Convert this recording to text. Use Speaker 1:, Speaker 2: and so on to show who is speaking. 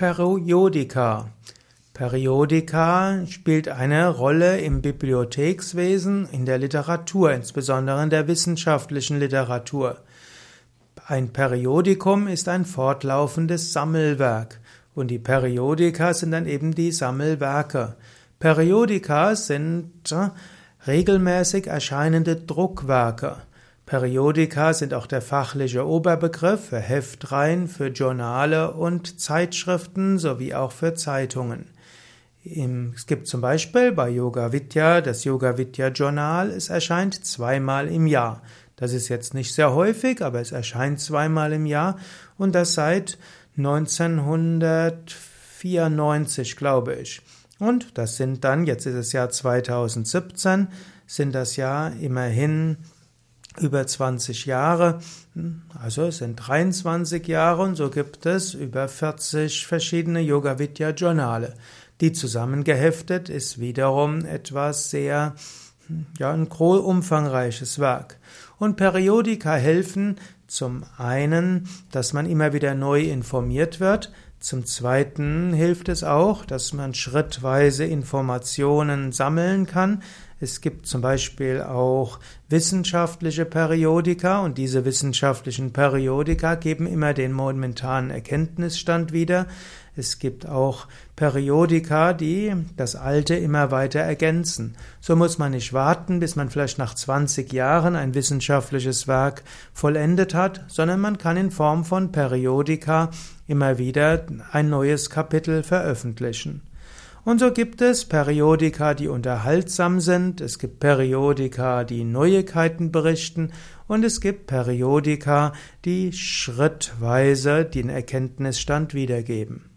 Speaker 1: Periodika. Periodika spielt eine Rolle im Bibliothekswesen, in der Literatur, insbesondere in der wissenschaftlichen Literatur. Ein Periodikum ist ein fortlaufendes Sammelwerk und die Periodika sind dann eben die Sammelwerke. Periodika sind äh, regelmäßig erscheinende Druckwerke. Periodika sind auch der fachliche Oberbegriff für Heftreihen, für Journale und Zeitschriften sowie auch für Zeitungen. Es gibt zum Beispiel bei Yoga Vidya das Yoga Vidya Journal. Es erscheint zweimal im Jahr. Das ist jetzt nicht sehr häufig, aber es erscheint zweimal im Jahr und das seit 1994, glaube ich. Und das sind dann, jetzt ist es Jahr 2017, sind das ja immerhin über 20 Jahre, also es sind 23 Jahre und so gibt es über 40 verschiedene Yoga Vidya Journale. Die zusammengeheftet ist wiederum etwas sehr, ja, ein groß umfangreiches Werk. Und Periodika helfen zum einen, dass man immer wieder neu informiert wird, zum Zweiten hilft es auch, dass man schrittweise Informationen sammeln kann. Es gibt zum Beispiel auch wissenschaftliche Periodika und diese wissenschaftlichen Periodika geben immer den momentanen Erkenntnisstand wieder. Es gibt auch Periodika, die das Alte immer weiter ergänzen. So muss man nicht warten, bis man vielleicht nach 20 Jahren ein wissenschaftliches Werk vollendet hat, sondern man kann in Form von Periodika immer wieder ein neues Kapitel veröffentlichen. Und so gibt es Periodika, die unterhaltsam sind, es gibt Periodika, die Neuigkeiten berichten und es gibt Periodika, die schrittweise den Erkenntnisstand wiedergeben.